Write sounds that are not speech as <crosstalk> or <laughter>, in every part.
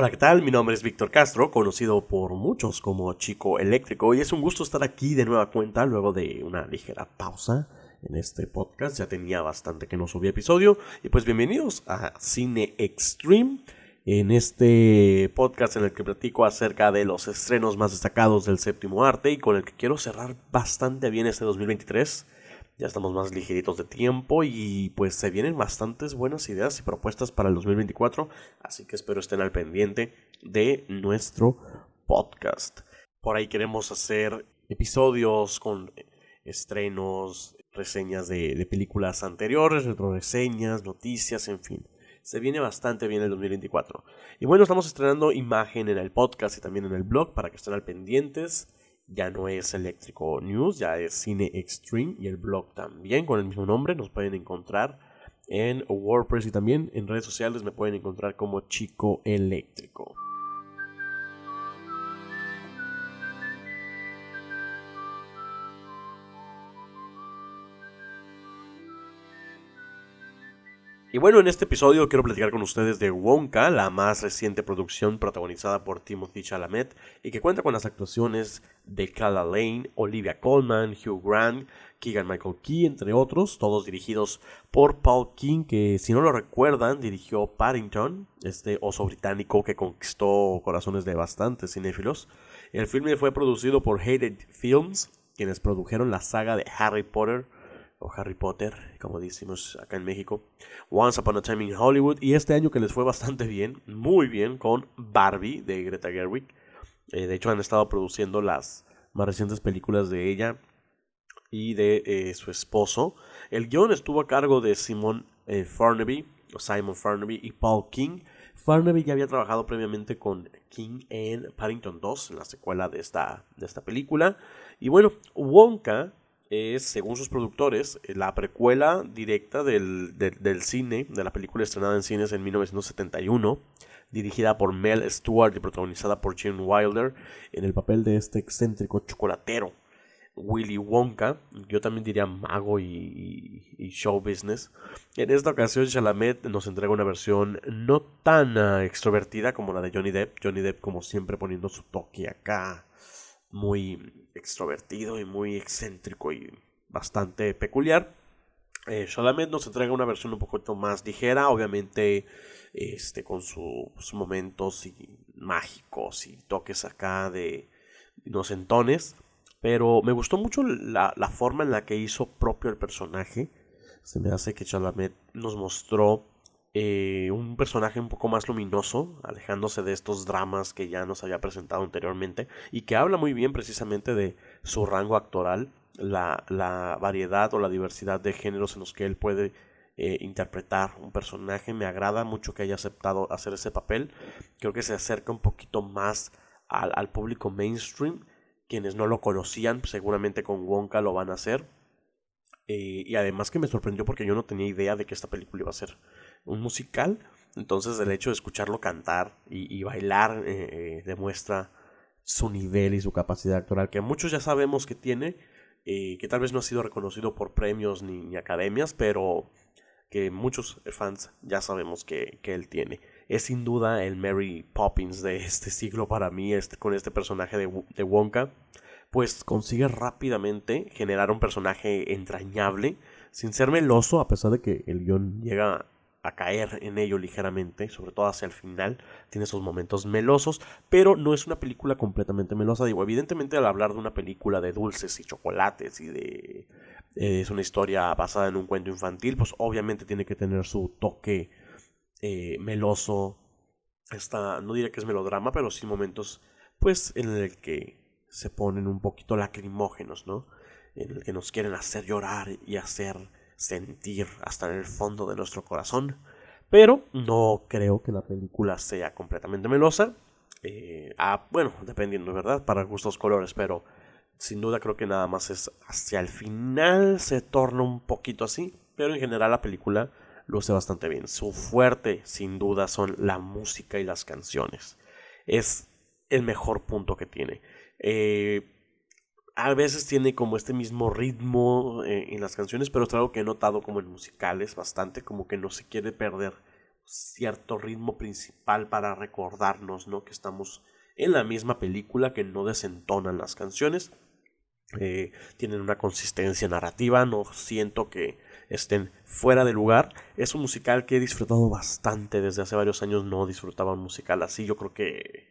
Hola, ¿qué tal? Mi nombre es Víctor Castro, conocido por muchos como Chico Eléctrico, y es un gusto estar aquí de nueva cuenta luego de una ligera pausa en este podcast. Ya tenía bastante que no subía episodio, y pues bienvenidos a Cine Extreme, en este podcast en el que platico acerca de los estrenos más destacados del séptimo arte y con el que quiero cerrar bastante bien este 2023 ya estamos más ligeritos de tiempo y pues se vienen bastantes buenas ideas y propuestas para el 2024, así que espero estén al pendiente de nuestro podcast. Por ahí queremos hacer episodios con estrenos, reseñas de, películas anteriores, reseñas, noticias, en fin. Se viene bastante bien el 2024. Y bueno, estamos estrenando imagen en el podcast y también en el blog para que estén al pendientes ya no es Eléctrico News, ya es Cine Extreme y el blog también con el mismo nombre. Nos pueden encontrar en WordPress y también en redes sociales me pueden encontrar como Chico Eléctrico. Y bueno, en este episodio quiero platicar con ustedes de Wonka, la más reciente producción protagonizada por Timothy Chalamet y que cuenta con las actuaciones de Calla Lane, Olivia Colman, Hugh Grant, Keegan Michael Key, entre otros, todos dirigidos por Paul King, que si no lo recuerdan, dirigió Paddington, este oso británico que conquistó corazones de bastantes cinéfilos. El filme fue producido por Hated Films, quienes produjeron la saga de Harry Potter o Harry Potter, como decimos acá en México, Once Upon a Time in Hollywood, y este año que les fue bastante bien, muy bien, con Barbie de Greta Gerwig. Eh, de hecho, han estado produciendo las más recientes películas de ella y de eh, su esposo. El guion estuvo a cargo de Simon eh, Farnaby, Simon Farnaby y Paul King. Farnaby ya había trabajado previamente con King en Paddington 2, en la secuela de esta, de esta película. Y bueno, Wonka es, según sus productores, la precuela directa del, cine, de la película estrenada en cines en 1971, dirigida por Mel Stewart y protagonizada por Jim Wilder, en el papel de este excéntrico chocolatero, Willy Wonka, yo también diría mago y, show business. En esta ocasión, Chalamet nos entrega una versión no tan ah, extrovertida como la de Johnny Depp, Johnny Depp como siempre poniendo su toque acá, muy extrovertido y muy excéntrico y bastante peculiar. Eh, nos entrega una versión un poquito más ligera, obviamente este, con sus momentos mágicos y toques acá de inocentones. Pero me gustó mucho la, la, forma en la que hizo propio el personaje. Se me hace que Chalamet nos mostró eh, un personaje un poco más luminoso, alejándose de estos dramas que ya nos había presentado anteriormente y que habla muy bien precisamente de su rango actoral, la, la variedad o la diversidad de géneros en los que él puede eh, interpretar un personaje. Me agrada mucho que haya aceptado hacer ese papel. Creo que se acerca un poquito más al, al público mainstream. Quienes no lo conocían, seguramente con Wonka lo van a hacer. Eh, y además que me sorprendió porque yo no tenía idea de que esta película iba a ser un musical. Entonces el hecho de escucharlo cantar y, bailar eh, eh, demuestra su nivel y su capacidad actoral, que muchos ya sabemos que tiene, eh, que tal vez no ha sido reconocido por premios ni, academias, pero que muchos fans ya sabemos que, que, él tiene. Es sin duda el Mary Poppins de este siglo para mí, este, con este personaje de, de Wonka, pues consigue rápidamente generar un personaje entrañable, sin ser meloso, a pesar de que el guion llega a caer en ello ligeramente, sobre todo hacia el final, tiene esos momentos melosos, pero no es una película completamente melosa. Digo, evidentemente al hablar de una película de dulces y chocolates y de... Eh, es una historia basada en un cuento infantil, pues obviamente tiene que tener su toque eh, meloso. Esta, no diría que es melodrama, pero sí momentos, pues, en el que se ponen un poquito lacrimógenos, ¿no? En el que nos quieren hacer llorar y hacer sentir hasta en el fondo de nuestro corazón. Pero no creo que la película sea completamente melosa. Eh, ah, bueno, dependiendo, ¿verdad? Para gustos colores, pero sin duda creo que nada más es hacia el final se torna un poquito así. Pero en general la película luce bastante bien. Su fuerte, sin duda, son la música y las canciones. Es el mejor punto que tiene. Eh, a veces tiene como este mismo ritmo eh, en las canciones, pero es algo que he notado como en musicales bastante, como que no se quiere perder cierto ritmo principal para recordarnos, ¿no? Que estamos en la misma película, que no desentonan las canciones. Eh, tienen una consistencia narrativa, no siento que estén fuera de lugar. Es un musical que he disfrutado bastante desde hace varios años, no disfrutaba un musical así. Yo creo que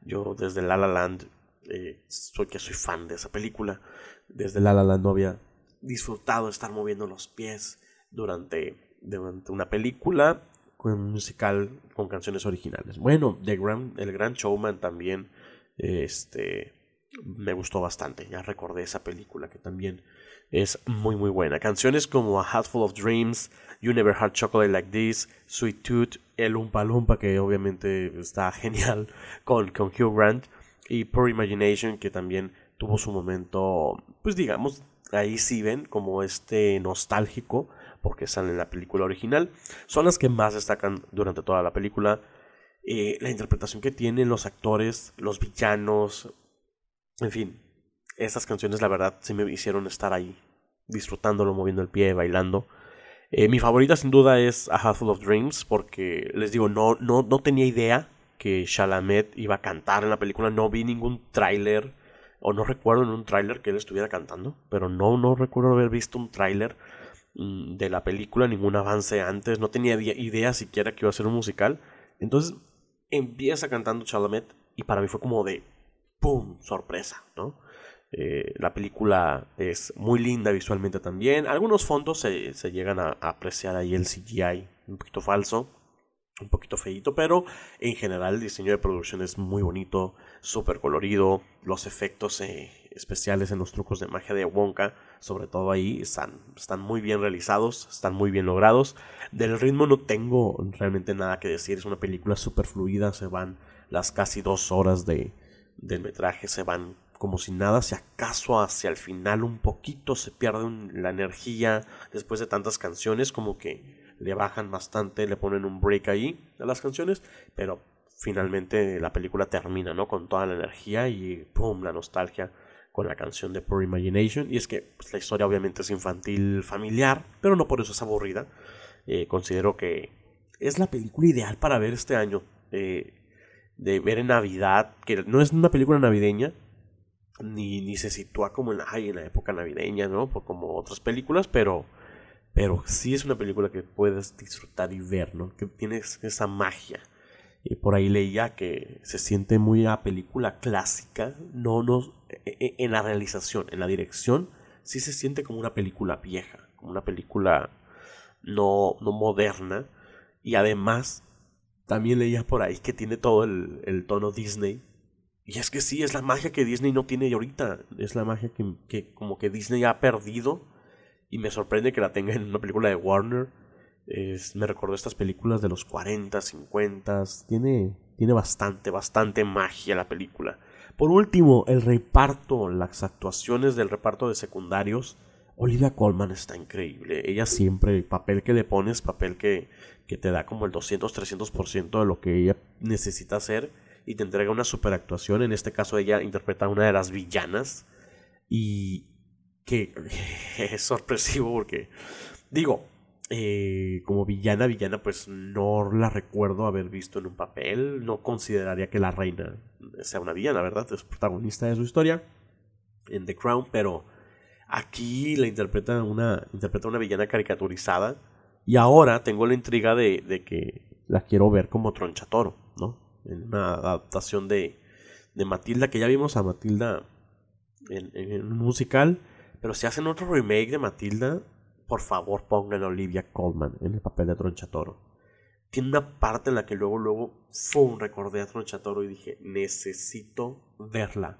yo desde La La Land eh, soy que soy fan de esa película. Desde La La Land no había disfrutado estar moviendo los pies durante, durante una película con musical con canciones originales. Bueno, The el Gran Showman también este me gustó bastante. Ya recordé esa película que también es muy muy buena. Canciones como A Hatful of Dreams, You Never Had Chocolate Like This, Sweet Tooth, El Umpa Lumpa que obviamente está <laughs> genial con, con Hugh Grant y Poor Imagination que también tuvo su momento, pues digamos, ahí sí ven como este nostálgico porque sale en la película original. Son las que más destacan durante toda la película. Eh, la interpretación que tienen los actores, los villanos, en fin, esas canciones la verdad sí me hicieron estar ahí, disfrutándolo, moviendo el pie, bailando. Eh, mi favorita sin duda es A Half of Dreams porque les digo, no, no, no tenía idea que Chalamet iba a cantar en la película, no vi ningún tráiler o no recuerdo en un tráiler que él estuviera cantando, pero no, no recuerdo haber visto un tráiler mm, de la película, ningún avance antes, no tenía idea siquiera que iba a ser un musical. Entonces empieza cantando Chalamet y para mí fue como de ¡pum! sorpresa, ¿no? Eh, la película es muy linda visualmente también. Algunos fondos se, se llegan a, apreciar ahí el CGI un poquito falso, un poquito feito, pero en general el diseño de producción es muy bonito, súper colorido. Los efectos eh, especiales en los trucos de magia de Wonka, sobre todo ahí, están, están muy bien realizados, están muy bien logrados. Del ritmo no tengo realmente nada que decir, es una película súper fluida, se van las casi dos horas de, del metraje se van como si nada, si acaso hacia el final un poquito se pierde la energía después de tantas canciones, como que le bajan bastante, le ponen un break ahí a las canciones, pero finalmente la película termina, ¿no? Con toda la energía y ¡pum! la nostalgia con la canción de Poor Imagination. Y es que pues, la historia obviamente es infantil, familiar, pero no por eso es aburrida. Eh, considero que es la película ideal para ver este año. Eh, de ver en Navidad, que no es una película navideña, ni, ni se sitúa como en, ay, en la época navideña, ¿no? Como otras películas, pero, pero sí es una película que puedes disfrutar y ver, ¿no? Que tiene esa magia. Y por ahí leía que se siente muy a película clásica, no, no, e, e, en la realización, en la dirección, sí se siente como una película vieja, como una película no, no moderna. Y además también leía por ahí que tiene todo el, tono Disney. Y es que sí, es la magia que Disney no tiene ahorita. Es la magia que, como que Disney ha perdido. Y me sorprende que la tenga en una película de Warner. Me recordó estas películas de los 40, 50. Tiene, tiene bastante, bastante magia la película. Por último, el reparto, las actuaciones del reparto de secundarios Olivia Colman está increíble. Ella siempre, el papel que le pones, papel que, que te da como el 200-300% de lo que ella necesita hacer y te entrega una super actuación. En este caso, ella interpreta a una de las villanas y que <laughs> es sorpresivo porque, digo, eh, como villana, villana, pues no la recuerdo haber visto en un papel. No consideraría que la reina sea una villana, ¿verdad? Es protagonista de su historia en The Crown, pero Aquí la interpreta una, interpreta una villana caricaturizada. Y ahora tengo la intriga de, de que la quiero ver como Tronchatoro, ¿no? En una adaptación de, de Matilda, que ya vimos a Matilda en, en, un musical. Pero si hacen otro remake de Matilda, por favor pongan a Olivia Colman en el papel de Tronchatoro. Tiene una parte en la que luego, luego, ¡fum! recordé a Tronchatoro y dije, necesito verla.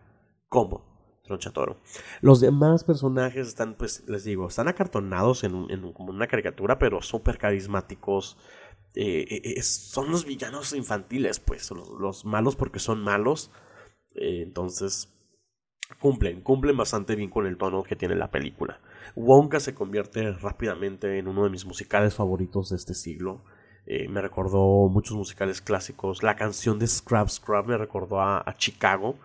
¿Cómo? Tronchatoro. Los demás personajes están, pues, les digo, están acartonados en, en como una caricatura, pero súper carismáticos. Eh, eh, eh, son los villanos infantiles, pues, los, malos porque son malos. entonces, cumplen, cumplen bastante bien con el tono que tiene la película. Wonka se convierte rápidamente en uno de mis musicales favoritos de este siglo. me recordó muchos musicales clásicos. La canción de Scrub Scrub me recordó a Chicago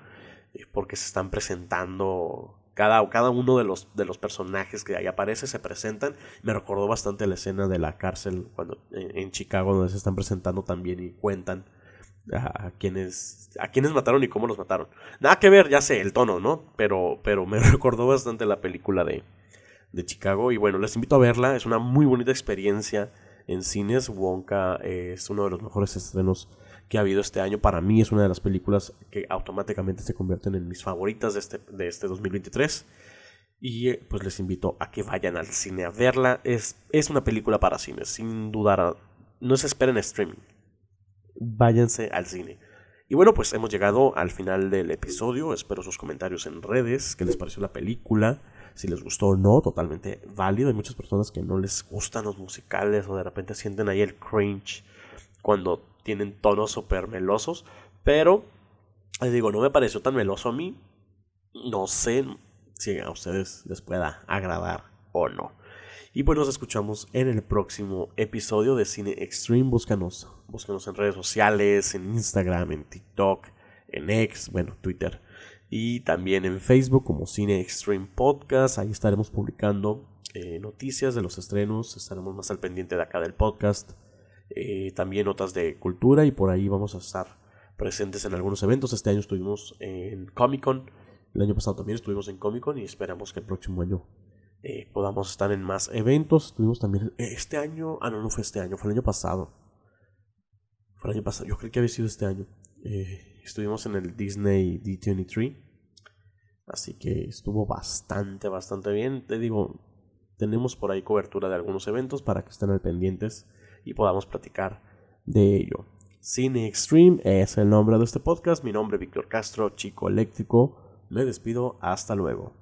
porque se están presentando cada, cada uno de los, de los personajes que ahí aparece se presentan. Me recordó bastante la escena de la cárcel cuando, en, Chicago donde se están presentando también y cuentan a, quienes, a quienes mataron y cómo los mataron. Nada que ver, ya sé, el tono, ¿no? Pero, pero me <laughs> recordó bastante la película de, de Chicago y bueno, les invito a verla. Es una muy bonita experiencia en cines. Wonka es uno de los mejores estrenos que ha habido este año. Para mí es una de las películas que automáticamente se convierten en mis favoritas de este, de este 2023. Y eh, pues les invito a que vayan al cine a verla. Es, es una película para cine, sin dudar. No se esperen streaming. Váyanse al cine. Y bueno, pues hemos llegado al final del episodio. Espero sus comentarios en redes. ¿Qué les pareció la película? Si les gustó o no, totalmente válido. Hay muchas personas que no les gustan los musicales o de repente sienten ahí el cringe cuando tienen tonos súper melosos, pero les digo, no me pareció tan meloso a mí. No sé si a ustedes les pueda agradar o no. Y pues nos escuchamos en el próximo episodio de Cine Extreme. Búscanos, búscanos en redes sociales, en Instagram, en TikTok, en X, bueno, Twitter. Y también en Facebook como Cine Extreme Podcast. Ahí estaremos publicando eh, noticias de los estrenos. Estaremos más al pendiente de acá del podcast. Eh, también notas de cultura y por ahí vamos a estar presentes en algunos eventos. Este año estuvimos en Comic Con, el año pasado también estuvimos en Comic Con y esperamos que el próximo año eh, podamos estar en más eventos. Estuvimos también eh, este año, ah no, no fue este año, fue el año pasado. Fue el año pasado, yo creo que había sido este año. estuvimos en el Disney D23. Así que estuvo bastante, bastante bien. Te digo, tenemos por ahí cobertura de algunos eventos para que estén al pendientes y podamos platicar de ello. Cine Extreme es el nombre de este podcast. Mi nombre es Víctor Castro, chico eléctrico. Me despido. Hasta luego.